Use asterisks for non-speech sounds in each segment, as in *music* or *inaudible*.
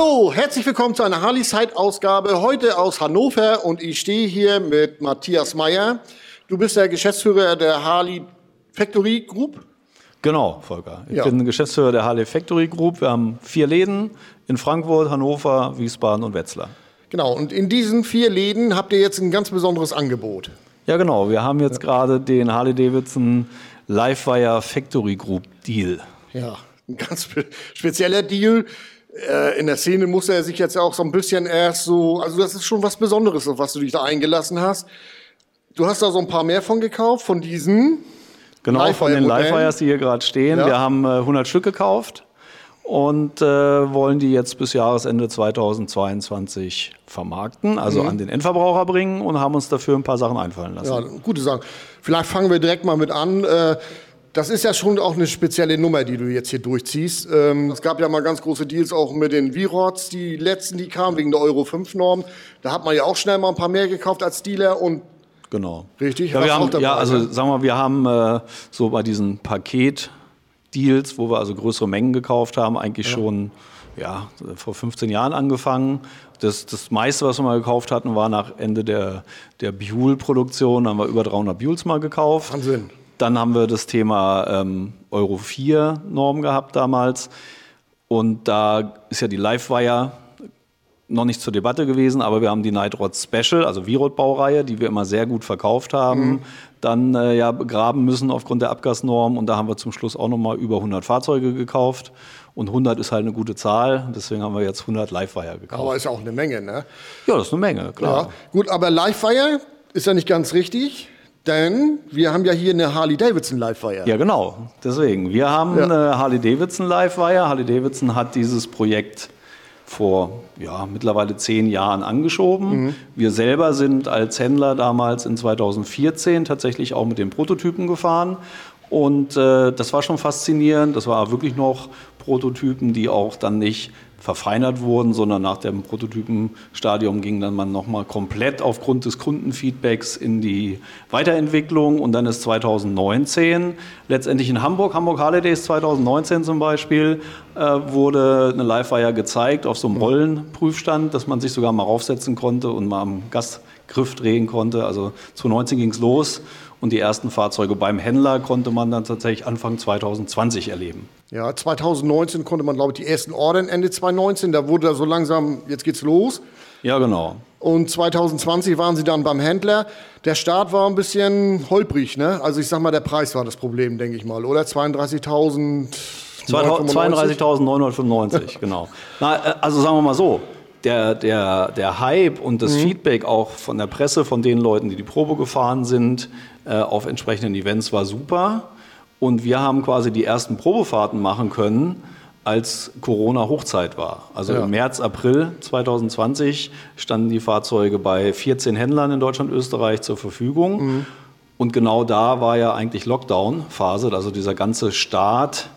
Hallo, herzlich willkommen zu einer Harley Side Ausgabe heute aus Hannover und ich stehe hier mit Matthias Meyer. Du bist der Geschäftsführer der Harley Factory Group. Genau, Volker. Ich Ja. bin Geschäftsführer der Harley Factory Group. Wir haben vier Läden in Frankfurt, Hannover, Wiesbaden und Wetzlar. Genau, und in diesen vier Läden habt ihr jetzt ein ganz besonderes Angebot. Ja, genau. Wir haben jetzt gerade den Harley Davidson Livewire Factory Group Deal. Ja, ein ganz spe spezieller Deal. Äh, in der Szene muss er sich jetzt auch so ein bisschen erst so, also das ist schon was Besonderes, auf was du dich da eingelassen hast. Du hast da so ein paar mehr von gekauft, von diesen. Genau, von den. Livewires, die hier gerade stehen. Ja. Wir haben äh, 100 Stück gekauft und äh, wollen die jetzt bis Jahresende 2022 vermarkten, also Mhm. an den Endverbraucher bringen und haben uns dafür ein paar Sachen einfallen lassen. Ja, gute Sachen. Vielleicht fangen wir direkt mal mit an. Äh, Das ist ja schon auch eine spezielle Nummer, die du jetzt hier durchziehst. Ähm, Es gab ja mal ganz große Deals auch mit den V-Rods, die letzten, die kamen wegen der Euro 5-Norm. Da hat man ja auch schnell mal ein paar mehr gekauft als Dealer und Genau. Richtig, Ja, wir haben, ja, also ne? sagen wir, wir haben äh, so bei diesen Paket-Deals, wo wir also größere Mengen gekauft haben, eigentlich schon ja, vor 15 Jahren angefangen. Das, das meiste, was wir mal gekauft hatten, war nach Ende der, der Buell-Produktion. Da haben wir über 300 Buells mal gekauft. Wahnsinn. Dann haben wir das Thema ähm, Euro 4-Norm gehabt damals. Und da ist ja die Livewire noch nicht zur Debatte gewesen, aber wir haben die Nightrod Special, also V-Rod-Baureihe, die wir immer sehr gut verkauft haben, dann äh, ja begraben müssen aufgrund der Abgasnorm. Und da haben wir zum Schluss auch noch mal über 100 Fahrzeuge gekauft. Und 100 ist halt eine gute Zahl, deswegen haben wir jetzt 100 Livewire gekauft. aber ist ja auch eine Menge, ne? ja, das ist eine Menge, klar. Ja. Gut, aber Livewire ist ja nicht ganz richtig, denn wir haben ja hier eine Harley Davidson Livewire. Ja, genau. Deswegen. Wir haben Ja. eine Harley Davidson Livewire. Harley Davidson hat dieses Projekt vor ja, mittlerweile zehn Jahren angeschoben. Wir selber sind als Händler damals in 2014 tatsächlich auch mit den Prototypen gefahren. Und äh, das war schon faszinierend. Das war wirklich noch Prototypen, die auch dann nicht verfeinert wurden, sondern nach dem Prototypenstadium ging dann man nochmal komplett aufgrund des Kundenfeedbacks in die Weiterentwicklung. Und dann ist 2019 letztendlich in Hamburg, Hamburg Harley Days 2019 zum Beispiel, äh, wurde eine Livewire gezeigt auf so einem Rollenprüfstand, dass man sich sogar mal raufsetzen konnte und mal am Gasgriff drehen konnte. Also 2019 ging es los und die ersten Fahrzeuge beim Händler konnte man dann tatsächlich Anfang 2020 erleben. Ja, 2019 konnte man, glaube ich, die ersten Ordern Ende 2019. Da wurde da so langsam, jetzt geht's los. Ja, genau. Und 2020 waren sie dann beim Händler. Der Start war ein bisschen holprig, ne? Also ich sag mal, der Preis war das Problem, denke ich mal, oder? 32.000. 32.995, *laughs* genau. Na, äh, also sagen wir mal so, der, der, der Hype und das Feedback auch von der Presse, von den Leuten, die die Probe gefahren sind, äh, auf entsprechenden Events war super. Und wir haben quasi die ersten Probefahrten machen können, als Corona-Hochzeit war. Also Ja. im März, April 2020 standen die Fahrzeuge bei 14 Händlern in Deutschland, Österreich zur Verfügung. Und genau da war ja eigentlich Lockdown-Phase, also dieser ganze Start,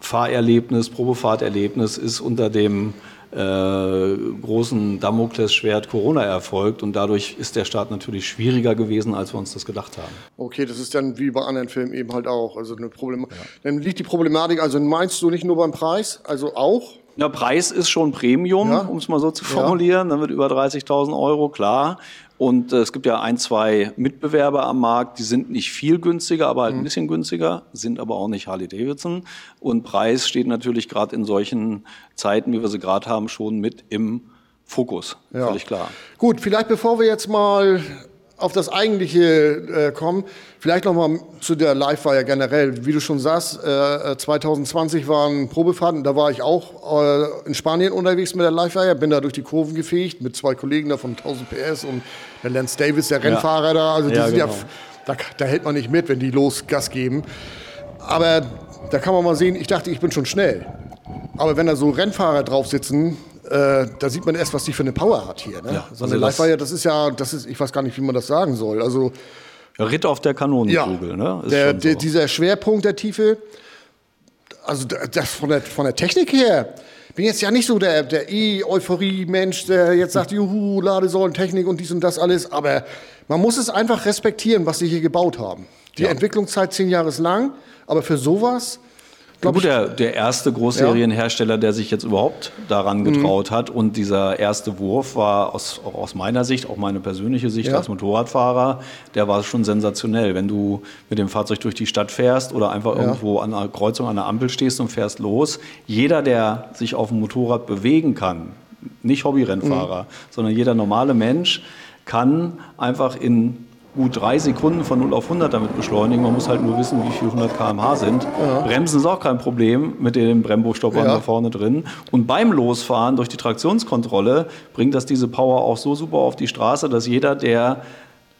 Fahrerlebnis, Probefahrterlebnis ist unter dem äh, großen Damoklesschwert Corona erfolgt und dadurch ist der Start natürlich schwieriger gewesen, als wir uns das gedacht haben. Okay, das ist dann wie bei anderen Filmen eben halt auch. Also eine Problem Dann liegt die Problematik, also meinst du nicht nur beim Preis, also auch? Der Preis ist schon Premium, Ja. um es mal so zu formulieren. Dann wird über 30.000 Euro, klar. Und äh, es gibt ja ein, zwei Mitbewerber am Markt, die sind nicht viel günstiger, aber Mhm. halt ein bisschen günstiger, sind aber auch nicht Harley Davidson. Und Preis steht natürlich gerade in solchen Zeiten, wie wir sie gerade haben, schon mit im Fokus. Ja. Völlig klar. Gut, vielleicht bevor wir jetzt mal auf das Eigentliche äh, kommen, vielleicht noch mal zu der Livewire generell. Wie du schon sagst, äh, 2020 waren Probefahrten, da war ich auch äh, in Spanien unterwegs mit der Livewire, bin da durch die Kurven gefegt mit zwei Kollegen da von 1000 PS und der Lance Davis, der Rennfahrer da. Also die Ja, sind ja, genau. da, da hält man nicht mit, wenn die los Gas geben. Aber da kann man mal sehen, ich dachte, ich bin schon schnell. Aber wenn da so Rennfahrer drauf sitzen, äh, da sieht man erst, was die für eine Power hat hier. Ne? Ja, so also eine das- Livewire, das ist ja, das ist, ich weiß gar nicht, wie man das sagen soll. Also Ritt auf der ja, Kanonenkugel, ne? Ist der, der, so. dieser Schwerpunkt der Tiefe, also da- das von der, von der Technik her, bin jetzt ja nicht so der, der E-Euphorie-Mensch, der jetzt sagt, juhu, Ladesäulentechnik und dies und das alles, aber man muss es einfach respektieren, was sie hier gebaut haben. Die Entwicklungszeit zehn Jahre ist lang, aber für sowas, glaub gut, der, der erste Großserienhersteller, der sich jetzt überhaupt daran getraut mhm. hat. Und dieser erste Wurf war aus, auch aus meiner Sicht, auch meine persönliche Sicht ja. als Motorradfahrer, der war schon sensationell. Wenn du mit dem Fahrzeug durch die Stadt fährst oder einfach ja. irgendwo an einer Kreuzung an der Ampel stehst und fährst los, jeder, der sich auf dem Motorrad bewegen kann, nicht Hobbyrennfahrer, mhm. sondern jeder normale Mensch kann einfach in gut drei Sekunden von 0 auf 100 damit beschleunigen. Man muss halt nur wissen, wie viel 100 km/h sind. Ja. Bremsen ist auch kein Problem mit den Brembo-Stoppern ja. da vorne drin. Und beim Losfahren durch die Traktionskontrolle bringt das diese Power auch so super auf die Straße, dass jeder, der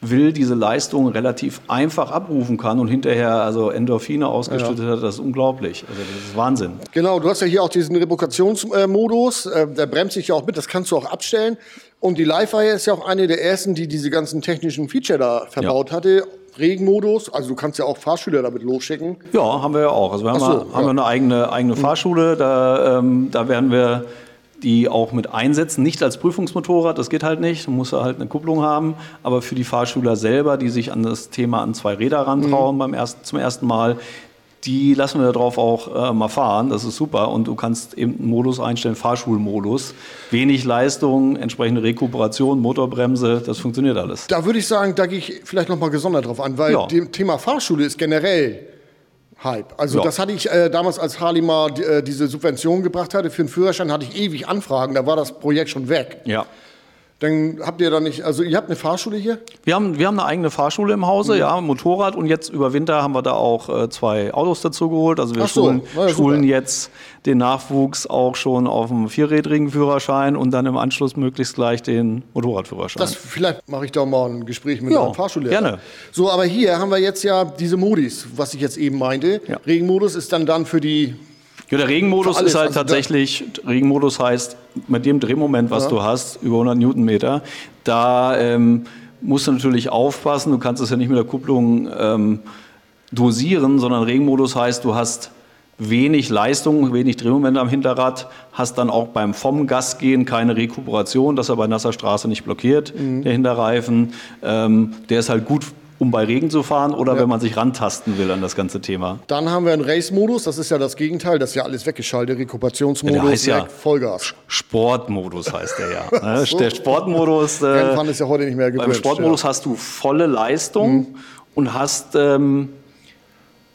will, diese Leistung relativ einfach abrufen kann und hinterher also Endorphine ausgeschüttet ja. hat, das ist unglaublich. Also das ist Wahnsinn. Genau, du hast ja hier auch diesen Revokationsmodus, äh, der bremst sich ja auch mit, das kannst du auch abstellen. Und die Livewire ist ja auch eine der ersten, die diese ganzen technischen Feature da verbaut ja. hatte. Regenmodus, also du kannst ja auch Fahrschüler damit losschicken. Ja, haben wir ja auch. Also wir haben, so, mal, haben wir eine eigene, eigene Fahrschule, da, ähm, da werden wir die auch mit einsetzen, nicht als Prüfungsmotorrad, das geht halt nicht, du musst halt eine Kupplung haben, aber für die Fahrschüler selber, die sich an das Thema an zwei Räder rantrauen mhm. beim ersten, zum ersten Mal, die lassen wir darauf auch äh, mal fahren, das ist super und du kannst eben einen Modus einstellen, Fahrschulmodus, wenig Leistung, entsprechende Rekuperation, Motorbremse, das funktioniert alles. Da würde ich sagen, da gehe ich vielleicht nochmal gesondert drauf an, weil ja. dem Thema Fahrschule ist generell Hype. Also ja. das hatte ich äh, damals, als Harley mal äh, diese Subvention gebracht hatte für den Führerschein, hatte ich ewig Anfragen, da war das Projekt schon weg. Ja. Dann habt ihr da nicht, also ihr habt eine Fahrschule hier? Wir haben, wir haben eine eigene Fahrschule im Hause, mhm. ja, Motorrad und jetzt über Winter haben wir da auch äh, zwei Autos dazu geholt. Also wir so, schulen, ja, schulen jetzt den Nachwuchs auch schon auf dem vierrädrigen Führerschein und dann im Anschluss möglichst gleich den Motorradführerschein. Das, vielleicht mache ich da mal ein Gespräch mit ja, einem Fahrschullehrer. Gerne. So, aber hier haben wir jetzt ja diese Modis, was ich jetzt eben meinte. Ja. Regenmodus ist dann dann für die ja, der Regenmodus ist halt also tatsächlich, Regenmodus heißt, mit dem Drehmoment, was ja. du hast, über 100 Newtonmeter, da ähm, musst du natürlich aufpassen, du kannst es ja nicht mit der Kupplung ähm, dosieren, sondern Regenmodus heißt, du hast wenig Leistung, wenig Drehmoment am Hinterrad, hast dann auch beim vom Gas gehen keine Rekuperation, dass er bei nasser Straße nicht blockiert, mhm. der Hinterreifen. Ähm, der ist halt gut um bei Regen zu fahren oder ja. wenn man sich rantasten will an das ganze Thema. Dann haben wir einen Race-Modus, das ist ja das Gegenteil, das ist ja alles weggeschaltet, Rekuperationsmodus, ja, der heißt ja Vollgas. Sportmodus heißt der ja. *laughs* Ne? so. Der Sportmodus. Äh, Rennfahren ist ja heute nicht mehr gewünscht. Beim Sportmodus ja. hast du volle Leistung mhm. und hast ähm,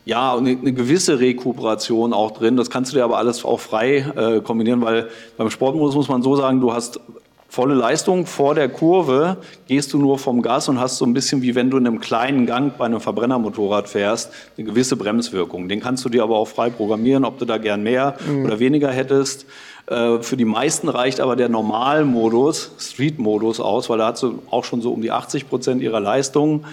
ja, eine, eine, gewisse Rekuperation auch drin. Das kannst du dir aber alles auch frei äh, kombinieren, weil beim Sportmodus muss man so sagen, du hast volle Leistung vor der Kurve, gehst du nur vom Gas und hast so ein bisschen wie wenn du in einem kleinen Gang bei einem Verbrennermotorrad fährst, eine gewisse Bremswirkung. Den kannst du dir aber auch frei programmieren, ob du da gern mehr mhm. oder weniger hättest. Äh, für die meisten reicht aber der Normalmodus, Street-Modus aus, weil da hat sie auch schon so um die 80 Prozent ihrer Leistung,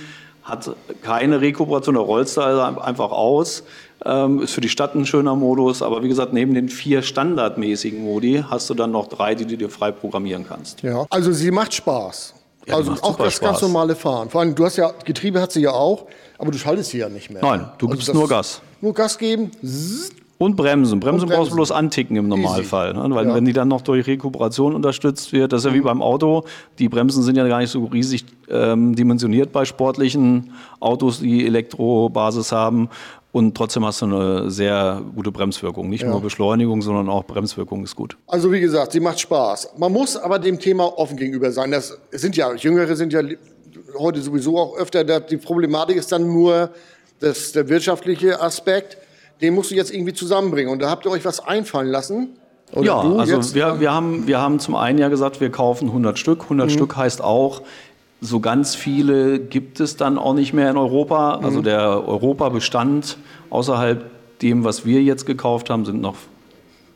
hat keine Rekuperation, da rollst du also einfach aus. Ähm, ist für die Stadt ein schöner Modus, aber wie gesagt, neben den vier standardmäßigen Modi hast du dann noch drei, die du dir frei programmieren kannst. Ja, also sie macht Spaß. Ja, also auch das Spaß. ganz normale Fahren. Vor allem, du hast ja, Getriebe hat sie ja auch, aber du schaltest sie ja nicht mehr. Nein, du also gibst nur Gas. Nur Gas geben. Und Bremsen. Bremsen, bremsen. brauchst du bloß anticken im Normalfall. Ne? Weil ja. wenn die dann noch durch Rekuperation unterstützt wird, das ist ja mhm. wie beim Auto. Die Bremsen sind ja gar nicht so riesig ähm, dimensioniert bei sportlichen Autos, die Elektrobasis haben. Und trotzdem hast du eine sehr gute Bremswirkung. Nicht ja. nur Beschleunigung, sondern auch Bremswirkung ist gut. Also wie gesagt, sie macht Spaß. Man muss aber dem Thema offen gegenüber sein. Das sind ja, Jüngere sind ja heute sowieso auch öfter, die Problematik ist dann nur das, der wirtschaftliche Aspekt. Den musst du jetzt irgendwie zusammenbringen. Und da habt ihr euch was einfallen lassen. Oder ja, also wir, wir, haben, wir haben zum einen ja gesagt, wir kaufen 100 Stück. 100 mhm. Stück heißt auch, so ganz viele gibt es dann auch nicht mehr in Europa. Also mhm. der Europabestand außerhalb dem, was wir jetzt gekauft haben, sind noch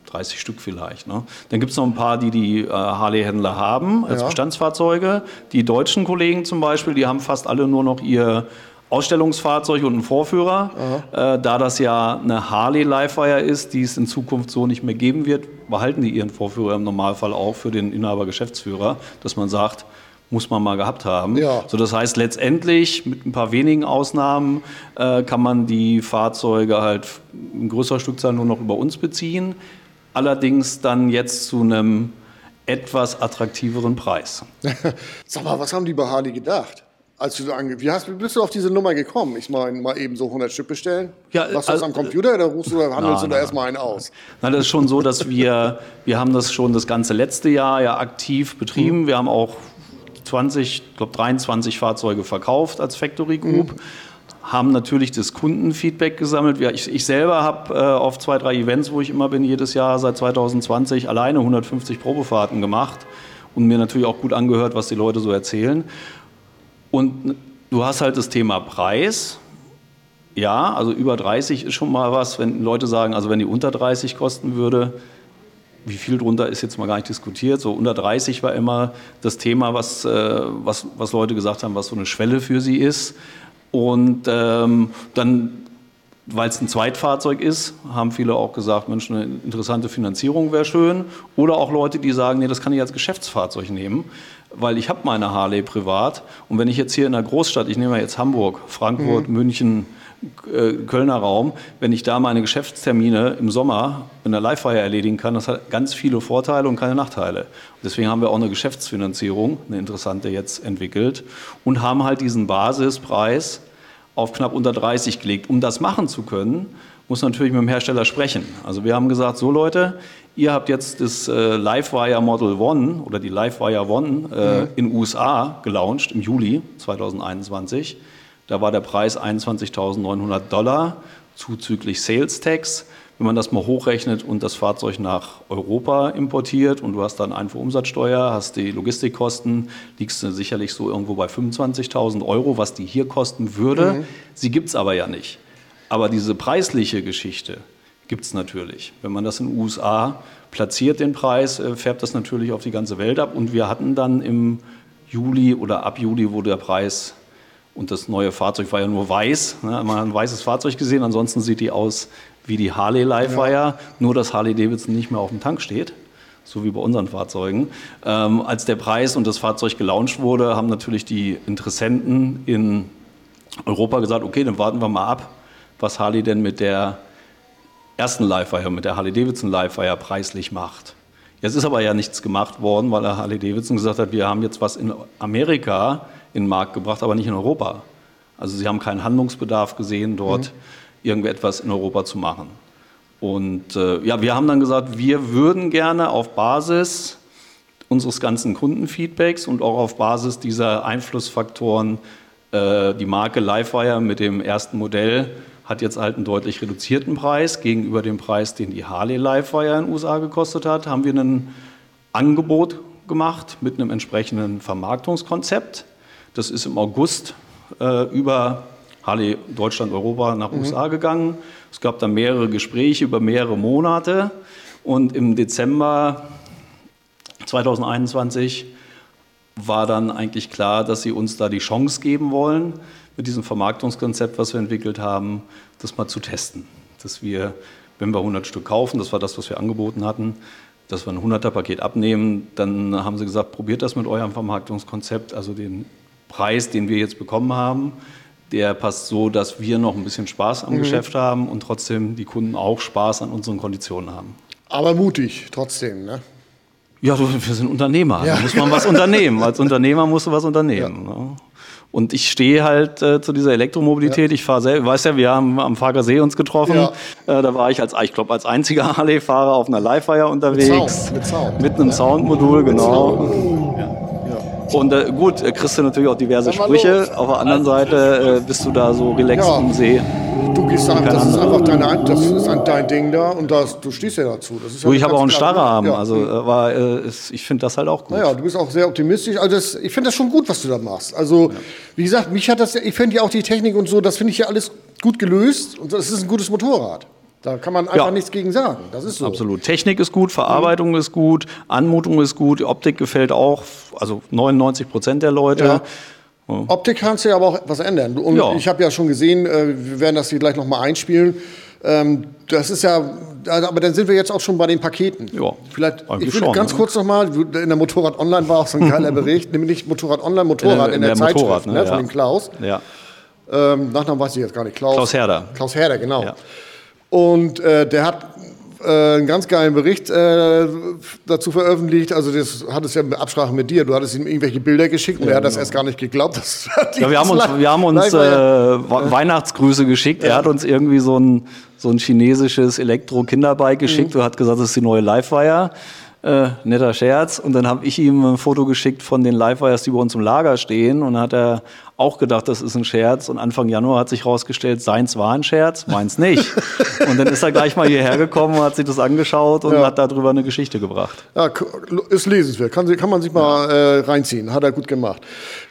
30 Stück vielleicht. Ne? Dann gibt es noch ein paar, die die äh, Harley-Händler haben als ja. Bestandsfahrzeuge. Die deutschen Kollegen zum Beispiel, die haben fast alle nur noch ihr Ausstellungsfahrzeug und einen Vorführer. Äh, da das ja eine Harley Livewire ist, die es in Zukunft so nicht mehr geben wird, behalten die ihren Vorführer im Normalfall auch für den Inhaber-Geschäftsführer, dass man sagt, muss man mal gehabt haben. Ja. So, das heißt, letztendlich mit ein paar wenigen Ausnahmen äh, kann man die Fahrzeuge halt in größerer Stückzahl nur noch über uns beziehen. Allerdings dann jetzt zu einem etwas attraktiveren Preis. *laughs* Sag mal, was haben die bei Harley gedacht? Als du ange wie, hast, wie bist du auf diese Nummer gekommen? Ich meine, mal eben so 100 Stück bestellen? Ja, Machst du das also- am Computer oder rufst du oder handelst Nein, du da erstmal einen aus? Nein, das ist schon so, dass wir, wir haben das schon das ganze letzte Jahr ja aktiv betrieben. Wir haben auch 20, ich glaube 23 Fahrzeuge verkauft als Factory Group. Haben natürlich das Kundenfeedback gesammelt. Ich, ich selber habe äh, auf zwei, drei Events, wo ich immer bin, jedes Jahr seit 2020 alleine 150 Probefahrten gemacht und mir natürlich auch gut angehört, was die Leute so erzählen. Und du hast halt das Thema Preis. Ja, also über 30 ist schon mal was, wenn Leute sagen, also wenn die unter 30 kosten würde, wie viel drunter ist jetzt mal gar nicht diskutiert. So unter 30 war immer das Thema, was, äh, was, was Leute gesagt haben, was so eine Schwelle für sie ist. Und ähm, dann, weil es ein Zweitfahrzeug ist, haben viele auch gesagt, Mensch, eine interessante Finanzierung wäre schön. Oder auch Leute, die sagen, nee, das kann ich als Geschäftsfahrzeug nehmen, weil ich habe meine Harley privat. Und wenn ich jetzt hier in einer Großstadt, ich nehme jetzt Hamburg, Frankfurt, München, äh, Kölner Raum, wenn ich da meine Geschäftstermine im Sommer in der Live-Fire erledigen kann, das hat ganz viele Vorteile und keine Nachteile. Deswegen haben wir auch eine Geschäftsfinanzierung, eine interessante jetzt entwickelt und haben halt diesen Basispreis auf knapp unter 30 gelegt. Um das machen zu können, muss man natürlich mit dem Hersteller sprechen. Also wir haben gesagt, so Leute, ihr habt jetzt das äh, Livewire Model One oder die Livewire One äh, in USA gelauncht im Juli 2021. Da war der Preis 21.900 Dollar zuzüglich Sales Tax. Wenn man das mal hochrechnet und das Fahrzeug nach Europa importiert und du hast dann Einfuhrumsatzsteuer, hast die Logistikkosten, liegst du sicherlich so irgendwo bei 25.000 Euro, was die hier kosten würde. Sie gibt es aber ja nicht. Aber diese preisliche Geschichte gibt es natürlich. Wenn man das in den USA platziert, den Preis, äh, färbt das natürlich auf die ganze Welt ab. Und wir hatten dann im Juli oder ab Juli, wo der Preis und das neue Fahrzeug war ja nur weiß. Ne? Man hat ein weißes Fahrzeug gesehen, ansonsten sieht die aus wie die Harley Livewire, nur dass Harley Davidson nicht mehr auf dem Tank steht, so wie bei unseren Fahrzeugen. Ähm, als der Preis und das Fahrzeug gelauncht wurde, haben natürlich die Interessenten in Europa gesagt, okay, dann warten wir mal ab, was Harley denn mit der ersten Livewire, mit der Harley Davidson Livewire preislich macht. Jetzt ist aber ja nichts gemacht worden, weil der Harley Davidson gesagt hat, wir haben jetzt was in Amerika in den Markt gebracht, aber nicht in Europa. Also sie haben keinen Handlungsbedarf gesehen, dort irgendetwas in Europa zu machen. Und äh, ja, wir haben dann gesagt, wir würden gerne auf Basis unseres ganzen Kundenfeedbacks und auch auf Basis dieser Einflussfaktoren äh, die Marke Livewire mit dem ersten Modell hat jetzt halt einen deutlich reduzierten Preis gegenüber dem Preis, den die Harley Livewire in den USA gekostet hat. Haben wir ein Angebot gemacht mit einem entsprechenden Vermarktungskonzept. Das ist im August äh, über Harley Deutschland, Europa nach USA gegangen. Es gab dann mehrere Gespräche über mehrere Monate und im Dezember 2021 war dann eigentlich klar, dass sie uns da die Chance geben wollen, mit diesem Vermarktungskonzept, was wir entwickelt haben, das mal zu testen. Dass wir, wenn wir 100 Stück kaufen, das war das, was wir angeboten hatten, dass wir ein 100er-Paket abnehmen, dann haben sie gesagt, probiert das mit eurem Vermarktungskonzept, also den Preis, den wir jetzt bekommen haben, der passt so, dass wir noch ein bisschen Spaß am Geschäft haben und trotzdem die Kunden auch Spaß an unseren Konditionen haben. Aber mutig trotzdem, ne? Ja, wir sind Unternehmer. Ja. Da muss man was unternehmen. *laughs* Als Unternehmer musst du was unternehmen. Ne? Und ich stehe halt äh, zu dieser Elektromobilität. Ich fahre selber, weißt ja, wir haben am Fagersee uns getroffen. Ja. Äh, da war ich als, ich glaube, als einziger *laughs* Harley-Fahrer auf einer Livewire unterwegs. Sound, mit Sound. Mit einem Soundmodul, genau. Ja. Und äh, gut, äh, kriegst du natürlich auch diverse Sprüche. los. Auf der anderen Seite äh, bist du da so relaxed Ja. im See. Du gehst da, das ist einfach deine, das ist dein Ding da und das, du stehst ja dazu. Das ist ja Du, ich habe auch einen klar. Starrarm. Ja. Also, äh, war, äh, ist, ich finde das halt auch gut. Naja, du bist auch sehr optimistisch. Also das, ich finde das schon gut, was du da machst. Also, wie gesagt, mich hat das, ich finde ja auch die Technik und so, das finde ich ja alles gut gelöst. Und das ist ein gutes Motorrad. Da kann man einfach Ja. nichts gegen sagen. Das ist so. Absolut. Technik ist gut, Verarbeitung ist gut, Anmutung ist gut, die Optik gefällt auch, also 99 Prozent der Leute. Ja. Optik kannst du ja aber auch etwas ändern. Und Ja. ich habe ja schon gesehen, äh, wir werden das hier gleich nochmal einspielen. Ähm, das ist ja, also, aber dann sind wir jetzt auch schon bei den Paketen. Ja, Vielleicht, ich würde schon, ganz ne? kurz nochmal, in der Motorrad Online war auch so ein *laughs* geiler Bericht, nämlich Motorrad Online, Motorrad In in, der- der, in der Zeitschrift Motorrad, ne, ne, von ja. dem Klaus. Ja. Ähm, Nachnamen weiß ich jetzt gar nicht. Klaus, Klaus Herder. Klaus Herder, genau. Ja. Und äh, der hat äh, einen ganz geilen Bericht äh, dazu veröffentlicht. Also das hat es ja in Absprache mit dir. Du hattest ihm irgendwelche Bilder geschickt und er hat das genau. erst gar nicht geglaubt. *laughs* Ja, wir haben uns, wir haben uns äh, Weihnachtsgrüße geschickt. Ja. Er hat uns irgendwie so ein, so ein chinesisches Elektro-Kinderbike geschickt mhm. und hat gesagt, das ist die neue Livewire. Äh, netter Scherz. Und dann habe ich ihm ein Foto geschickt von den Livewires, die bei uns im Lager stehen. Und dann hat er auch gedacht, das ist ein Scherz. Und Anfang Januar hat sich herausgestellt, seins war ein Scherz, meins nicht. *laughs* und dann ist er gleich mal hierher gekommen, hat sich das angeschaut und ja. hat darüber eine Geschichte gebracht. Ja, ist lesenswert. Kann, kann man sich mal äh, reinziehen. Hat er gut gemacht.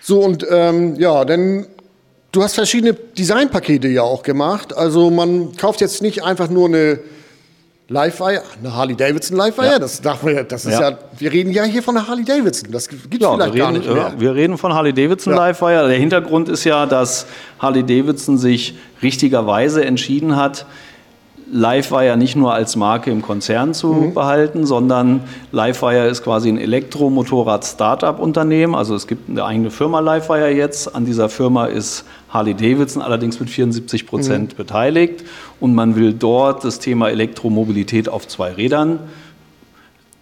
So, und ähm, ja, dann Du hast verschiedene Designpakete ja auch gemacht. Also man kauft jetzt nicht einfach nur eine Livewire, eine Harley Davidson Livewire, ja. das darf man ja, das ist ja. ja. wir reden ja hier von der Harley Davidson, das gibt es ja, vielleicht reden, gar nicht mehr. Wir reden von Harley Davidson ja. Livewire. Der Hintergrund ist ja, dass Harley Davidson sich richtigerweise entschieden hat, Livewire nicht nur als Marke im Konzern zu mhm. behalten, sondern Livewire ist quasi ein Elektromotorrad-Startup-Unternehmen. Also es gibt eine eigene Firma Livewire jetzt. An dieser Firma ist Harley Davidson allerdings mit 74 Prozent mhm. beteiligt. Und man will dort das Thema Elektromobilität auf zwei Rädern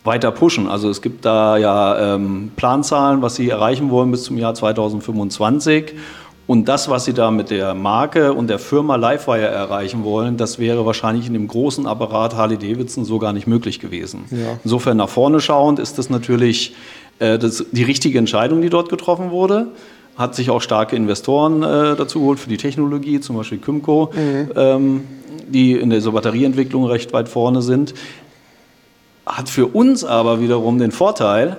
weiter pushen. Also es gibt da ja ähm, Planzahlen, was sie erreichen wollen bis zum Jahr 2025. Und das, was Sie da mit der Marke und der Firma Livewire erreichen wollen, das wäre wahrscheinlich in dem großen Apparat Harley Davidson so gar nicht möglich gewesen. Ja. Insofern nach vorne schauend ist das natürlich äh, das, die richtige Entscheidung, die dort getroffen wurde. Hat sich auch starke Investoren äh, dazu geholt für die Technologie, zum Beispiel Kymco, mhm. ähm, die in der Batterieentwicklung recht weit vorne sind. Hat für uns aber wiederum den Vorteil,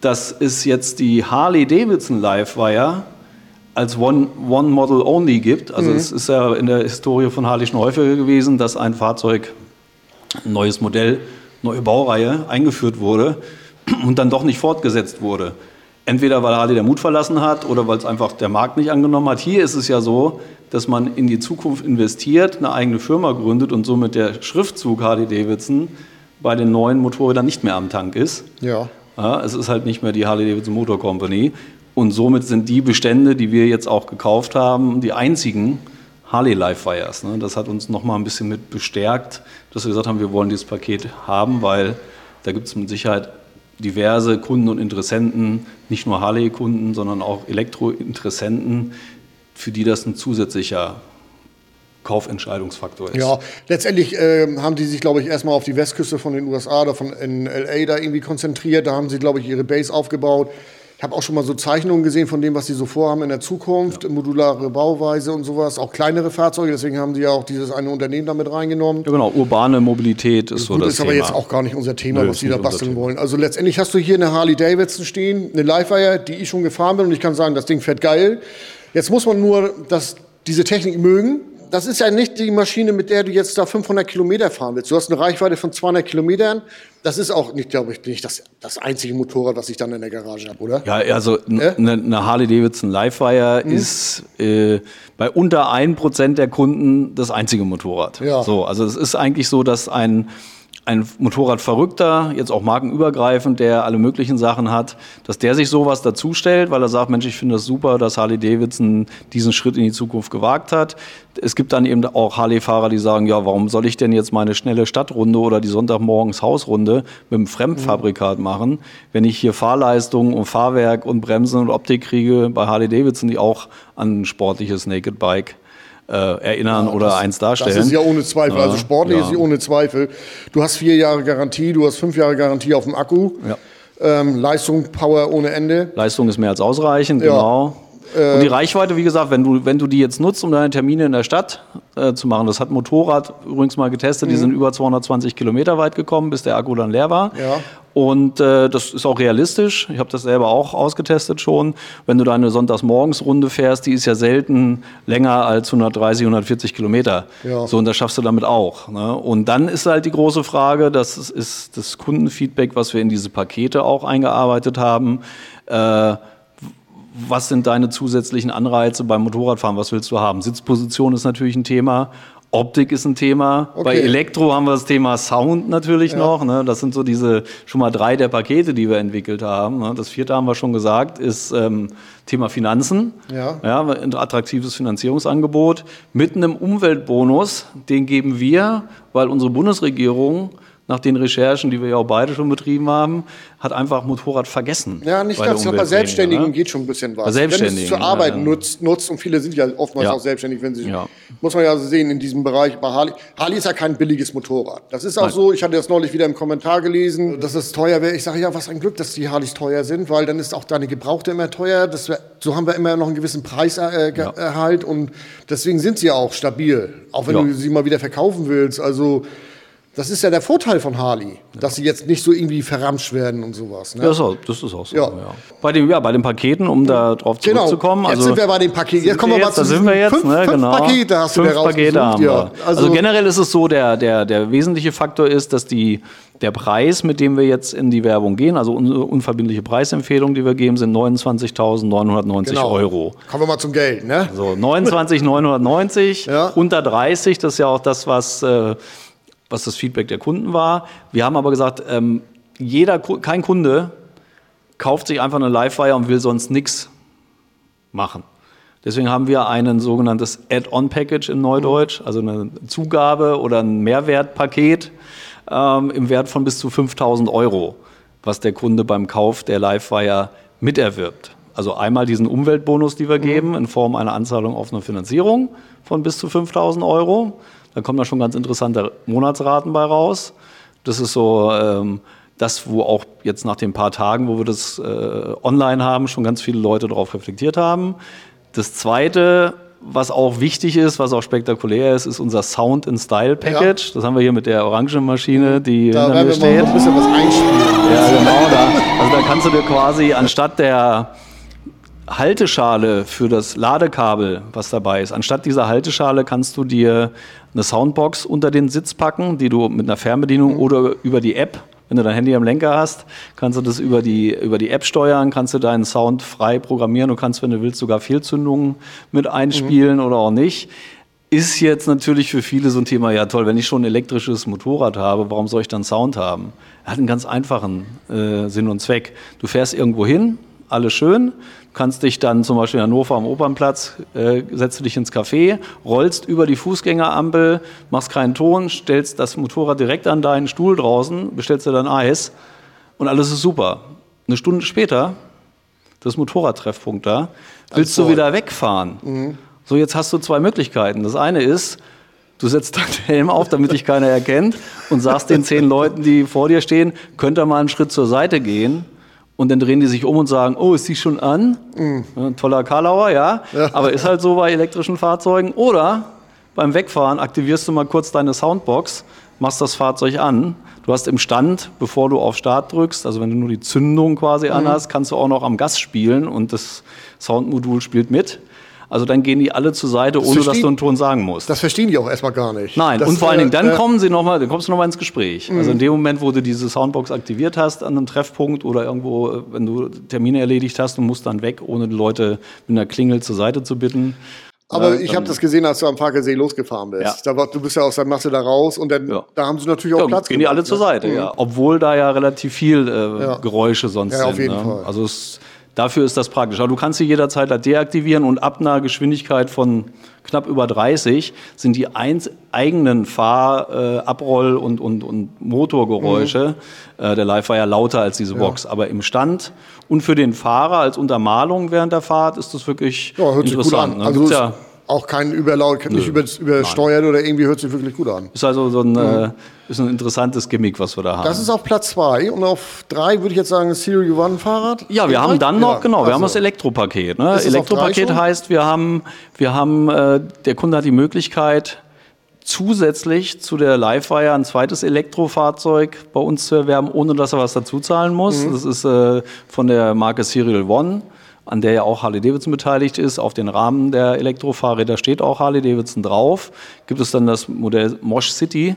dass es jetzt die Harley Davidson Livewire als One, One Model Only gibt. Also mhm. es ist ja in der Historie von Harley schon häufiger gewesen, dass ein Fahrzeug, ein neues Modell, neue Baureihe eingeführt wurde und dann doch nicht fortgesetzt wurde. Entweder weil Harley der Mut verlassen hat oder weil es einfach der Markt nicht angenommen hat. Hier ist es ja so, dass man in die Zukunft investiert, eine eigene Firma gründet und somit der Schriftzug Harley Davidson bei den neuen Motorrädern nicht mehr am Tank ist. Ja. ja. Es ist halt nicht mehr die Harley Davidson Motor Company. Und somit sind die Bestände, die wir jetzt auch gekauft haben, die einzigen Harley Livewires. Ne? Das hat uns nochmal ein bisschen mit bestärkt, dass wir gesagt haben, wir wollen dieses Paket haben, weil da gibt es mit Sicherheit diverse Kunden und Interessenten, nicht nur Harley-Kunden, sondern auch Elektro-Interessenten, für die das ein zusätzlicher Kaufentscheidungsfaktor ist. Ja, letztendlich äh, haben die sich, glaube ich, erstmal auf die Westküste von den USA oder von in LA da irgendwie konzentriert. Da haben sie, glaube ich, ihre Base aufgebaut. Ich habe auch schon mal so Zeichnungen gesehen von dem, was sie so vorhaben in der Zukunft, ja. modulare Bauweise und sowas, auch kleinere Fahrzeuge. Deswegen haben sie ja auch dieses eine Unternehmen damit reingenommen. Ja, genau, urbane Mobilität ist so Gut, das ist Thema. aber jetzt auch gar nicht unser Thema, Nö, was sie da basteln wollen. Also letztendlich hast du hier eine Harley Davidson stehen, eine Livewire, die ich schon gefahren bin und ich kann sagen, das Ding fährt geil. Jetzt muss man nur das, diese Technik mögen das ist ja nicht die Maschine, mit der du jetzt da 500 Kilometer fahren willst. Du hast eine Reichweite von 200 Kilometern. Das ist auch nicht, glaube ich, nicht das, das einzige Motorrad, was ich dann in der Garage habe, oder? Ja, also äh? eine, Harley Davidson Livewire mhm. ist äh, bei unter 1% der Kunden das einzige Motorrad. Ja. So, also es ist eigentlich so, dass ein ein Motorradverrückter, jetzt auch markenübergreifend, der alle möglichen Sachen hat, dass der sich sowas dazustellt, weil er sagt, Mensch, ich finde das super, dass Harley Davidson diesen Schritt in die Zukunft gewagt hat. Es gibt dann eben auch Harley-Fahrer, die sagen, ja, warum soll ich denn jetzt meine schnelle Stadtrunde oder die Sonntagmorgens Hausrunde mit einem Fremdfabrikat machen, wenn ich hier Fahrleistung und Fahrwerk und Bremsen und Optik kriege bei Harley Davidson, die auch an ein sportliches Naked Bike äh, erinnern ja, oder das, eins darstellen. Das ist ja ohne Zweifel. Also sportlich ja. ist sie ohne Zweifel. Du hast vier Jahre Garantie, du hast fünf Jahre Garantie auf dem Akku. Ja. Ähm, Leistung, Power ohne Ende. Leistung ist mehr als ausreichend, genau. Und die Reichweite, wie gesagt, wenn du, wenn du die jetzt nutzt, um deine Termine in der Stadt äh, zu machen, das hat Motorrad übrigens mal getestet, mhm. die sind über 220 Kilometer weit gekommen, bis der Akku dann leer war. Ja. Und äh, das ist auch realistisch. Ich habe das selber auch ausgetestet schon. Wenn du deine Sonntagsmorgensrunde fährst, die ist ja selten länger als 130, 140 Kilometer. Ja. So, und das schaffst du damit auch. Ne? Und dann ist halt die große Frage, das ist das Kundenfeedback, was wir in diese Pakete auch eingearbeitet haben. Äh, was sind deine zusätzlichen Anreize beim Motorradfahren? Was willst du haben? Sitzposition ist natürlich ein Thema. Optik ist ein Thema. Okay. Bei Elektro haben wir das Thema Sound natürlich Ja. noch. Ne? Das sind so diese schon mal drei der Pakete, die wir entwickelt haben. Ne? Das vierte haben wir schon gesagt, ist ähm, Thema Finanzen. Ja. Ja, ein attraktives Finanzierungsangebot mit einem Umweltbonus. Den geben wir, weil unsere Bundesregierung nach den Recherchen, die wir ja auch beide schon betrieben haben, hat einfach Motorrad vergessen. Ja, nicht ganz. Bei Selbstständigen ne? geht schon ein bisschen was. Bei Selbstständigen, Wenn es zur Arbeit ja. nutzt, nutzt, und viele sind ja oftmals Ja. auch selbstständig, wenn sie, Ja. muss man ja sehen, in diesem Bereich bei Harley. Harley ist ja kein billiges Motorrad. Das ist auch so, ich hatte das neulich wieder im Kommentar gelesen, dass es teuer wäre. Ich sage, ja, was ein Glück, dass die Harleys teuer sind, weil dann ist auch deine Gebrauchte immer teuer. Das wär, so haben wir immer noch einen gewissen Preiserhalt und deswegen sind sie ja auch stabil. Auch wenn Ja. du sie mal wieder verkaufen willst. Also, das ist ja der Vorteil von Harley, dass sie jetzt nicht so irgendwie verramscht werden und sowas. Ne? Ja, das ist auch, das ist auch so. Ja. Ja. Bei, den, ja, bei den Paketen, um da drauf zurückzukommen. Genau. Jetzt also, sind wir bei den Paketen. Jetzt kommen wir mal jetzt, zu da sind wir jetzt, fünf, ne, fünf genau. Pakete hast fünf du Pakete haben wir. Ja, Also, generell ist es so, der, der, der wesentliche Faktor ist, dass die, der Preis, mit dem wir jetzt in die Werbung gehen, also unsere unverbindliche Preisempfehlung, die wir geben, sind 29.990 genau. Euro. Kommen wir mal zum Geld, ne? So, 29,990, *laughs* Ja. unter 30, das ist ja auch das, was, äh, was das Feedback der Kunden war. Wir haben aber gesagt, ähm, jeder, kein Kunde kauft sich einfach eine Livewire und will sonst nichts machen. Deswegen haben wir ein sogenanntes Add-on-Package in Neudeutsch, also eine Zugabe oder ein Mehrwertpaket ähm, im Wert von bis zu 5000 Euro, was der Kunde beim Kauf der Livewire miterwirbt. Also einmal diesen Umweltbonus, die wir geben, in Form einer Anzahlung auf eine Finanzierung von bis zu 5000 Euro. Da kommen da schon ganz interessante Monatsraten bei raus. Das ist so ähm, das, wo auch jetzt nach den paar Tagen, wo wir das äh, online haben, schon ganz viele Leute darauf reflektiert haben. Das Zweite, was auch wichtig ist, was auch spektakulär ist, ist unser Sound and Style Package. Das haben wir hier mit der Orangenmaschine, die Da hinter werden mir wir mal steht. ein bisschen was einspielen. Ja, genau. Da, also da kannst du dir quasi anstatt der Halteschale für das Ladekabel, was dabei ist, anstatt dieser Halteschale kannst du dir eine Soundbox unter den Sitz packen, die du mit einer Fernbedienung oder über die App, wenn du dein Handy am Lenker hast, kannst du das über die, über die App steuern, kannst du deinen Sound frei programmieren. Du kannst, wenn du willst, sogar Fehlzündungen mit einspielen oder auch nicht. Ist jetzt natürlich für viele so ein Thema, ja toll, wenn ich schon ein elektrisches Motorrad habe, warum soll ich dann Sound haben? Er hat einen ganz einfachen äh, Sinn und Zweck. Du fährst irgendwo hin, alles schön, kannst dich dann zum Beispiel in Hannover am Opernplatz, äh, setzt du dich ins Café, rollst über die Fußgängerampel, machst keinen Ton, stellst das Motorrad direkt an deinen Stuhl draußen, bestellst dir dann Eis und alles ist super. Eine Stunde später, das Motorradtreffpunkt da, willst du voll. wieder wegfahren. So, jetzt hast du zwei Möglichkeiten. Das eine ist, du setzt deinen Helm auf, damit dich keiner erkennt und sagst den zehn Leuten, die vor dir stehen, könnt ihr mal einen Schritt zur Seite gehen. Und dann drehen die sich um und sagen, oh, ist die schon an? Ja, toller Karlauer, ja. Aber ist halt so bei elektrischen Fahrzeugen. Oder beim Wegfahren aktivierst du mal kurz deine Soundbox, machst das Fahrzeug an. Du hast im Stand, bevor du auf Start drückst, also wenn du nur die Zündung quasi anhast, kannst du auch noch am Gas spielen und das Soundmodul spielt mit. Also dann gehen die alle zur Seite, ohne dass du einen Ton sagen musst. Das verstehen die auch erstmal gar nicht. Nein, das, und vor allen Dingen, dann äh, kommen sie noch mal, dann kommst du nochmal ins Gespräch. Also in dem Moment, wo du diese Soundbox aktiviert hast an einem Treffpunkt oder irgendwo, äh, wenn du Termine erledigt hast und musst dann weg, ohne die Leute mit einer Klingel zur Seite zu bitten. Aber Ja, ich habe das gesehen, als du am Farkelsee losgefahren bist. Ja. Da war, du bist ja aus der Masse da raus und dann, Ja. da haben sie natürlich auch Ja, Platz gehen die alle zur ne? Seite, ja. Obwohl da ja relativ viel äh. Geräusche sonst Ja, sind. auf jeden ne? Fall. Also es, dafür ist das praktisch. Aber du kannst sie jederzeit deaktivieren und ab einer Geschwindigkeit von knapp über 30 sind die eigenen Fahr-, äh, Abroll- und, und, und Motorgeräusche Mhm. äh, der Livewire lauter als diese Box. Aber im Stand und für den Fahrer als Untermalung während der Fahrt ist das wirklich Ja, hört sich gut interessant. an. ne? Also ja, auch kein Überlaut, nicht über, übersteuert oder irgendwie hört sich wirklich gut an. ist also so ein, äh, ist ein interessantes Gimmick, was wir da haben. Das ist auf Platz zwei und auf drei würde ich jetzt sagen Serie One Fahrrad. Ja, wir haben dann noch, Ja, genau, wir haben das also. Elektropaket. Ne? Elektropaket heißt, wir haben, wir haben, äh, der Kunde hat die Möglichkeit, zusätzlich zu der Livewire ein zweites Elektrofahrzeug bei uns zu erwerben, ohne dass er was dazu zahlen muss. Mhm. Das ist äh, von der Marke Serial One, an der ja auch Harley Davidson beteiligt ist. Auf den Rahmen der Elektrofahrräder steht auch Harley Davidson drauf. Gibt es dann das Modell Mosh City,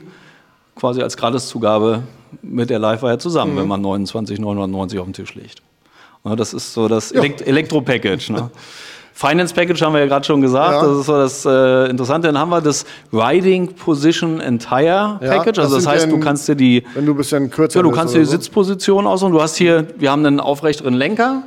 quasi als Gratiszugabe mit der Livewire zusammen, Mhm. wenn man 29,990 auf den Tisch legt. Ja, das ist so das Elekt Elektro-Package. Ne? *laughs* Finance Package haben wir ja gerade schon gesagt, ja. das ist so das äh, Interessante. Dann haben wir das Riding Position Entire Package. Ja, das also das heißt, du kannst dir die, wenn du ein bisschen kürzer ja, du kannst dir die so. Sitzposition aussuchen. Du hast hier, wir haben einen aufrechteren Lenker,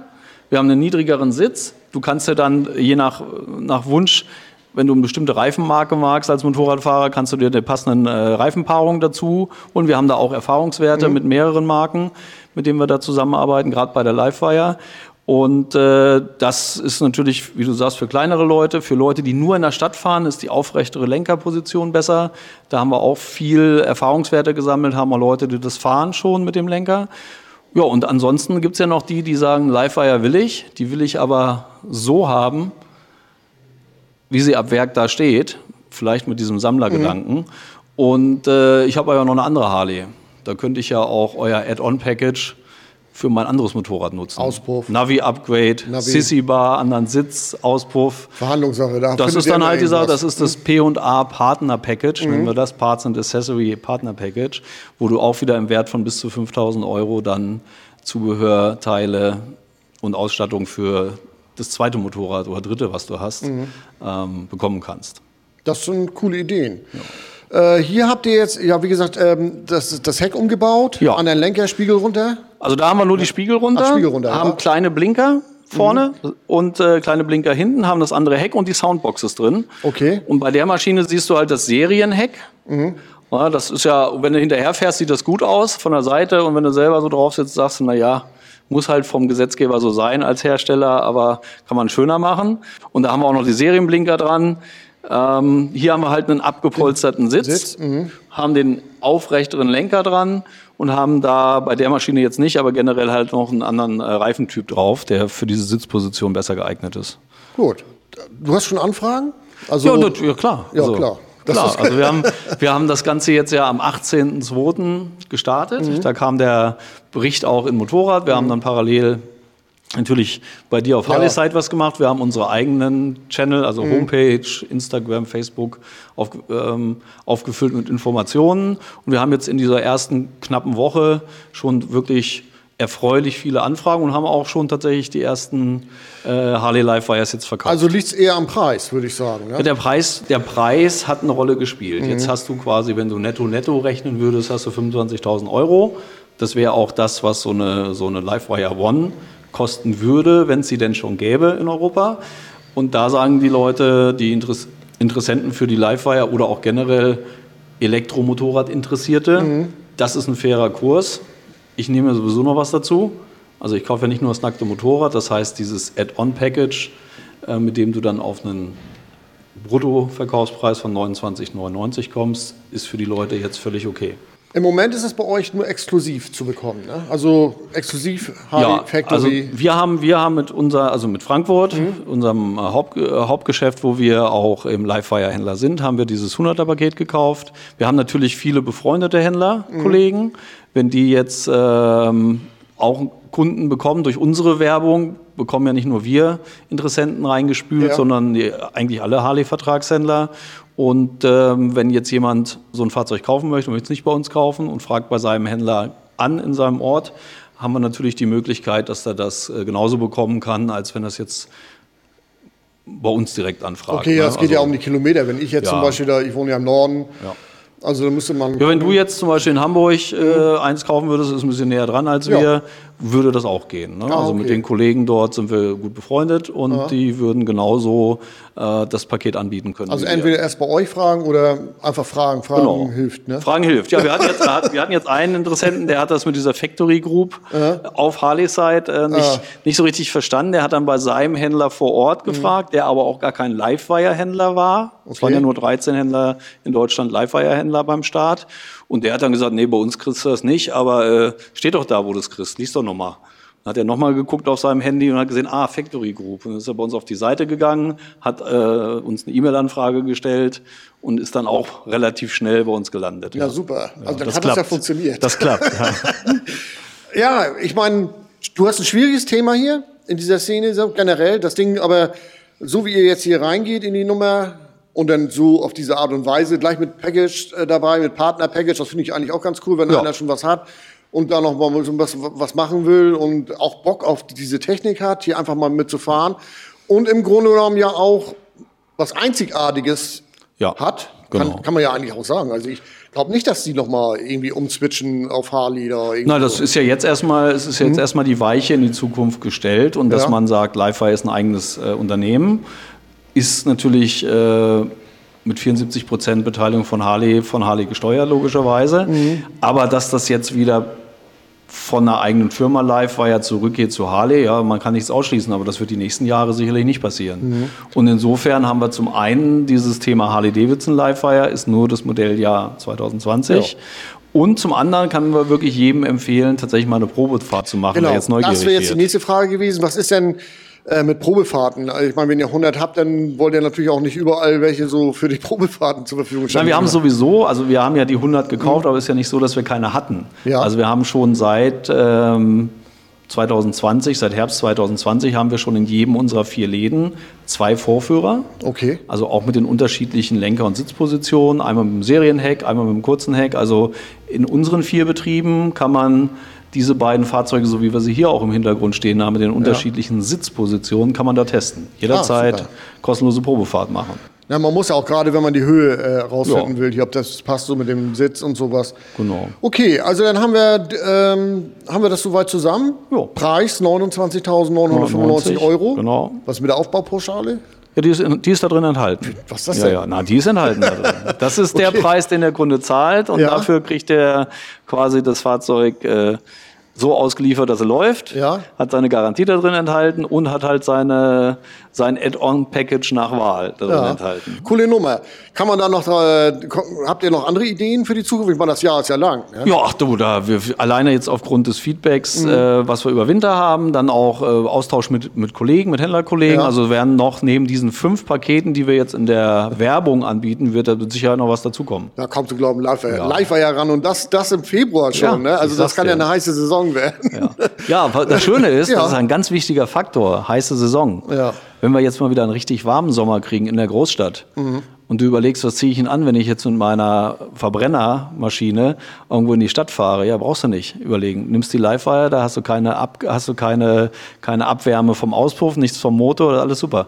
wir haben einen niedrigeren Sitz. Du kannst dir dann je nach, nach Wunsch wenn du eine bestimmte Reifenmarke magst als Motorradfahrer, kannst du dir eine passenden äh, Reifenpaarung dazu und wir haben da auch Erfahrungswerte mhm. mit mehreren Marken, mit denen wir da zusammenarbeiten, gerade bei der Livewire. Und äh, das ist natürlich, wie du sagst, für kleinere Leute. Für Leute, die nur in der Stadt fahren, ist die aufrechtere Lenkerposition besser. Da haben wir auch viel Erfahrungswerte gesammelt, haben wir Leute, die das fahren schon mit dem Lenker. Ja, und ansonsten gibt es ja noch die, die sagen, Livewire will ich, die will ich aber so haben, wie sie ab Werk da steht, vielleicht mit diesem Sammlergedanken. Mhm. Und äh, ich habe aber noch eine andere Harley. Da könnte ich ja auch euer Add-on-Package für mein anderes Motorrad nutzen. Auspuff. Navi-Upgrade, Sissy-Bar, anderen Sitz, Auspuff. Verhandlungssache. Da das ist dann halt dieser, das ist das P&A Partner Package, mhm. nennen wir das, Parts and Accessory Partner Package, wo du auch wieder im Wert von bis zu 5000 Euro dann Zubehör, Teile und Ausstattung für das zweite Motorrad oder dritte, was du hast, mhm. ähm, bekommen kannst. Das sind coole Ideen. Ja. Äh, hier habt ihr jetzt, ja, wie gesagt, ähm, das, das Heck umgebaut, ja. an den Lenkerspiegel runter. Also da haben wir nur die Spiegel runter, Ach, Spiegel runter haben ja. kleine Blinker vorne mhm. und äh, kleine Blinker hinten, haben das andere Heck und die Soundboxes drin. Okay. Und bei der Maschine siehst du halt das Serienheck. Mhm. Ja, das ist ja, wenn du hinterher fährst, sieht das gut aus von der Seite und wenn du selber so drauf sitzt, sagst du, na ja, muss halt vom Gesetzgeber so sein als Hersteller, aber kann man schöner machen. Und da haben wir auch noch die Serienblinker dran. Ähm, hier haben wir halt einen abgepolsterten Sitz, Sitz mhm. haben den aufrechteren Lenker dran und haben da bei der Maschine jetzt nicht, aber generell halt noch einen anderen äh, Reifentyp drauf, der für diese Sitzposition besser geeignet ist. Gut. Du hast schon Anfragen? Also, ja, ja klar. Ja, also, klar. Das Klar, also wir haben, wir haben das Ganze jetzt ja am 18.02. gestartet. Mhm. Da kam der Bericht auch in Motorrad. Wir mhm. haben dann parallel natürlich bei dir auf ja. Harley-Site was gemacht. Wir haben unsere eigenen Channel, also mhm. Homepage, Instagram, Facebook auf, ähm, aufgefüllt mit Informationen. Und wir haben jetzt in dieser ersten knappen Woche schon wirklich erfreulich viele Anfragen und haben auch schon tatsächlich die ersten äh, Harley Live Wires jetzt verkauft. Also liegt es eher am Preis, würde ich sagen. Ja? Der, Preis, der Preis hat eine Rolle gespielt. Mhm. Jetzt hast du quasi, wenn du netto netto rechnen würdest, hast du 25.000 Euro. Das wäre auch das, was so eine, so eine Livewire One kosten würde, wenn es sie denn schon gäbe in Europa. Und da sagen die Leute, die Interess Interessenten für die Livewire oder auch generell Elektromotorrad-Interessierte, mhm. das ist ein fairer Kurs. Ich nehme sowieso noch was dazu. Also ich kaufe ja nicht nur das nackte Motorrad, das heißt dieses Add-on-Package, äh, mit dem du dann auf einen Bruttoverkaufspreis von 29,99 kommst, ist für die Leute jetzt völlig okay. Im Moment ist es bei euch nur exklusiv zu bekommen, ne? Also exklusiv Harley ja, Factory. Also wir haben, wir haben mit unser, also mit Frankfurt, mhm. unserem äh, Haupt, äh, Hauptgeschäft, wo wir auch im Livewire-Händler sind, haben wir dieses 100er-Paket gekauft. Wir haben natürlich viele befreundete Händler, mhm. Kollegen. Wenn die jetzt ähm, auch Kunden bekommen durch unsere Werbung, bekommen ja nicht nur wir Interessenten reingespült, ja. sondern die, eigentlich alle Harley-Vertragshändler. Und ähm, wenn jetzt jemand so ein Fahrzeug kaufen möchte und möchte es nicht bei uns kaufen und fragt bei seinem Händler an in seinem Ort, haben wir natürlich die Möglichkeit, dass er das äh, genauso bekommen kann, als wenn das jetzt bei uns direkt anfragt. Okay, ja, ne? es geht also, ja um die Kilometer. Wenn ich jetzt ja. zum Beispiel da, ich wohne ja im Norden, ja. Also da müsste man. Ja, wenn du jetzt zum Beispiel in Hamburg äh, eins kaufen würdest, ist ein bisschen näher dran als ja. wir, würde das auch gehen. Ne? Ah, also okay. mit den Kollegen dort sind wir gut befreundet und ja. die würden genauso äh, das Paket anbieten können. Also entweder erst bei euch fragen oder einfach fragen. Fragen genau. hilft, ne? Fragen hilft. Ja, wir hatten, jetzt, wir hatten jetzt einen Interessenten, der hat das mit dieser Factory Group ja. auf Harley-Side äh, nicht, ah. nicht so richtig verstanden. Der hat dann bei seinem Händler vor Ort mhm. gefragt, mhm. der aber auch gar kein Livewire-Händler war. Okay. Es waren ja nur 13 Händler in Deutschland Livewire-Händler beim Start. Und der hat dann gesagt, nee, bei uns kriegst du das nicht, aber äh, steht doch da, wo du es kriegst. Lies doch nochmal. Dann hat er nochmal geguckt auf seinem Handy und hat gesehen, ah, Factory Group. Und dann ist er bei uns auf die Seite gegangen, hat äh, uns eine E-Mail-Anfrage gestellt und ist dann auch relativ schnell bei uns gelandet. Ja, super. Also ja, dann das hat klappt. das ja funktioniert. Das klappt. Ja, *laughs* ja ich meine, du hast ein schwieriges Thema hier in dieser Szene so generell. Das Ding, aber so wie ihr jetzt hier reingeht in die Nummer, und dann so auf diese Art und Weise gleich mit Package äh, dabei, mit Partner-Package, das finde ich eigentlich auch ganz cool, wenn ja. einer schon was hat und da noch mal was, was machen will und auch Bock auf diese Technik hat, hier einfach mal mitzufahren und im Grunde genommen ja auch was Einzigartiges Ja, hat. genau. Kann, kann man ja eigentlich auch sagen. Also ich glaube nicht, dass die nochmal irgendwie umswitchen auf Harley da. Na, das ist ja jetzt erstmal, es ist jetzt erstmal die Weiche in die Zukunft gestellt und dass Ja. man sagt, Livefire ist ein eigenes äh, Unternehmen, ist natürlich äh, mit 74 Prozent Beteiligung von Harley, von Harley gesteuert, logischerweise. Aber dass das jetzt wieder von einer eigenen Firma Livewire zurückgeht zu Harley, ja, man kann nichts ausschließen, aber das wird die nächsten Jahre sicherlich nicht passieren. Und insofern haben wir zum einen dieses Thema Harley-Davidson Livewire, ist nur das Modelljahr 2020. Und zum anderen kann man wirklich jedem empfehlen, tatsächlich mal eine Probefahrt zu machen, genau. jetzt neugierig das wäre jetzt die wird. nächste Frage gewesen. Was ist denn äh, mit Probefahrten? Also ich meine, wenn ihr 100 habt, dann wollt ihr natürlich auch nicht überall welche so für die *laughs* Probefahrten zur Verfügung stellen. Nein, wir haben sowieso, also wir haben ja die 100 gekauft, aber es ist ja nicht so, dass wir keine hatten. Ja. Also wir haben schon seit ähm, 2020, seit Herbst 2020 haben wir schon in jedem unserer vier Läden zwei Vorführer. Okay. Also auch mit den unterschiedlichen Lenker- und Sitzpositionen, einmal mit dem Serienheck, einmal mit dem kurzen Heck. Also in unseren vier Betrieben kann man diese beiden Fahrzeuge, so wie wir sie hier auch im Hintergrund stehen haben, mit den unterschiedlichen Sitzpositionen, kann man da testen. Jederzeit Ah, kostenlose Probefahrt machen. Ja, man muss ja auch gerade, wenn man die Höhe äh, rausfinden Ja. will, hier, ob das passt so mit dem Sitz und sowas. Genau. Okay, also dann haben wir, ähm, haben wir das soweit zusammen. Ja. Preis 29.995 Euro. Genau. Was mit der Aufbaupauschale? Ja, die ist, in- die ist da drin enthalten. Was ist das ja, denn? Ja, na, die ist enthalten da drin. Das ist der *laughs* Okay. Preis, den der Kunde zahlt und Ja. dafür kriegt er quasi das Fahrzeug äh, so ausgeliefert, dass er läuft, Ja. hat seine Garantie da drin enthalten und hat halt seine, sein Add-on-Package nach Wahl da drin Ja. enthalten. Coole Nummer. Kann man da noch, äh, habt ihr noch andere Ideen für die Zukunft? Ich meine, das Jahr ist ja lang. Ne? Ja, ach du, da wir alleine jetzt aufgrund des Feedbacks, Mhm. äh, was wir über Winter haben, dann auch äh, Austausch mit, mit Kollegen, mit Händlerkollegen. Ja. Also werden noch neben diesen fünf Paketen, die wir jetzt in der Werbung anbieten, wird da mit Sicherheit noch was dazukommen. Ja, kaum zu glauben, live, war- live war ja ran und das, das im Februar schon. Ja, ne? Also das kann ja eine heiße Saison werden. Ja, ja das Schöne ist, *laughs* Ja. das ist ein ganz wichtiger Faktor, heiße Saison. Ja. Wenn wir jetzt mal wieder einen richtig warmen Sommer kriegen in der Großstadt Mhm. und du überlegst, was ziehe ich denn an, wenn ich jetzt mit meiner Verbrennermaschine irgendwo in die Stadt fahre, ja, brauchst du nicht überlegen. Nimmst die Livewire, da hast du keine, Ab hast du keine, keine Abwärme vom Auspuff, nichts vom Motor, alles super.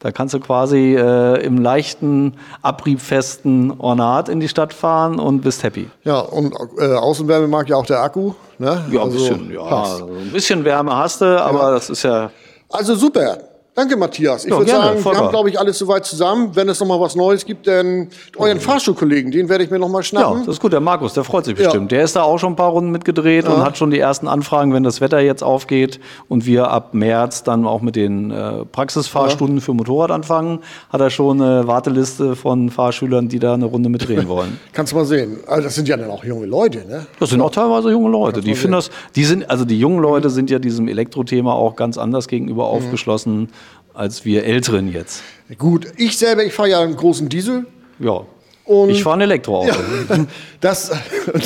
Da kannst du quasi äh, im leichten, abriebfesten Ornat in die Stadt fahren und bist happy. Ja, und äh, Außenwärme mag ja auch der Akku. Ne? Ja, ein Also, bisschen, ja, passt. ein bisschen Wärme hast du, aber das ist ja Also super. Danke, Matthias. Ich Ja, würde sagen, wir haben, glaube ich, alles soweit zusammen. Wenn es noch mal was Neues gibt, dann euren Fahrschulkollegen, den werde ich mir noch mal Ja, schnappen. das ist gut. Der Markus, der freut sich Ja. bestimmt. Der ist da auch schon ein paar Runden mitgedreht und hat schon die ersten Anfragen, wenn das Wetter jetzt aufgeht und wir ab März dann auch mit den äh, Praxisfahrstunden für Motorrad anfangen, hat er schon eine Warteliste von Fahrschülern, die da eine Runde mitdrehen *laughs* wollen. Kannst du mal sehen. Also das sind ja dann auch junge Leute, ne? Das sind auch teilweise junge Leute. Die finden das, die sind, also die jungen Leute sind ja diesem Elektrothema auch ganz anders gegenüber Mhm. aufgeschlossen als wir Älteren jetzt. Gut, ich selber, ich fahre ja einen großen Diesel. Ja. Und- ich fahre ein Elektroauto. *laughs* Das,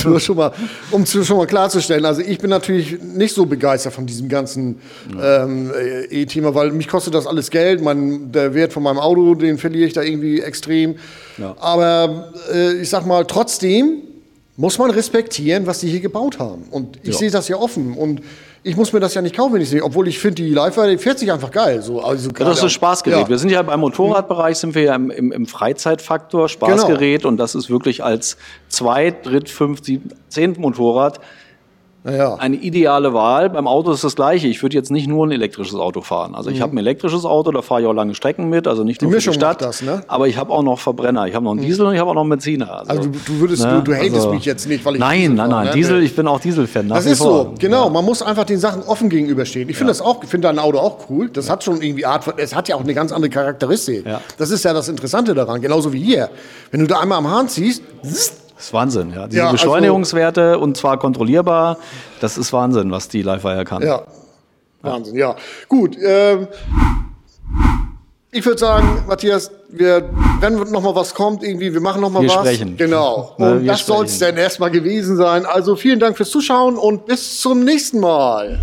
nur schon mal, um schon mal klarzustellen, also ich bin natürlich nicht so begeistert von diesem ganzen ähm, äh, E-Thema, weil mich kostet das alles Geld. Mein, der Wert von meinem Auto, den verliere ich da irgendwie extrem. Ja. Aber äh, ich sag mal, trotzdem muss man respektieren, was die hier gebaut haben. Und ich Ja. sehe das ja offen. Und ich muss mir das ja nicht kaufen, wenn ich sehe. Obwohl ich finde, die Live fährt sich einfach geil. So, also Ja, das ist ein Spaßgerät. Ja. Wir sind ja beim Motorradbereich, sind wir ja im, im, im Freizeitfaktor, Spaßgerät und das ist wirklich als Zweit-, Dritt-, Fünft-, Sieben-, Zehnt Motorrad Ja. eine ideale Wahl. Beim Auto ist das Gleiche. Ich würde jetzt nicht nur ein elektrisches Auto fahren. Also ich habe ein elektrisches Auto, da fahre ich auch lange Strecken mit, also nicht nur für die Mischung Stadt. das, ne? Aber ich habe auch noch Verbrenner. Ich habe noch einen Diesel und ich habe auch noch einen Benziner. Also du, du würdest, du, du hatest mich jetzt nicht, weil ich Ne? Nein, Diesel nein, nein. ne? Diesel, ich bin auch Diesel-Fan. Das ist so, genau. Man muss einfach den Sachen offen gegenüberstehen. Ich finde das auch, finde dein Auto auch cool. Das hat schon irgendwie Art, von- es hat ja auch eine ganz andere Charakteristik. Ja. Das ist ja das Interessante daran, genauso wie hier. Wenn du da einmal am Hahn ziehst, zzzt, Das ist Wahnsinn, ja. Diese Ja, also- Beschleunigungswerte und zwar kontrollierbar, das ist Wahnsinn, was die Livewire kann. ja, Wahnsinn, ja. Gut, ähm, ich würde sagen, Matthias, wir, wenn noch mal was kommt, irgendwie, wir machen noch mal Wir was. sprechen. Genau. Na, Und wir das soll es dann erstmal gewesen sein. Also vielen Dank fürs Zuschauen und bis zum nächsten Mal.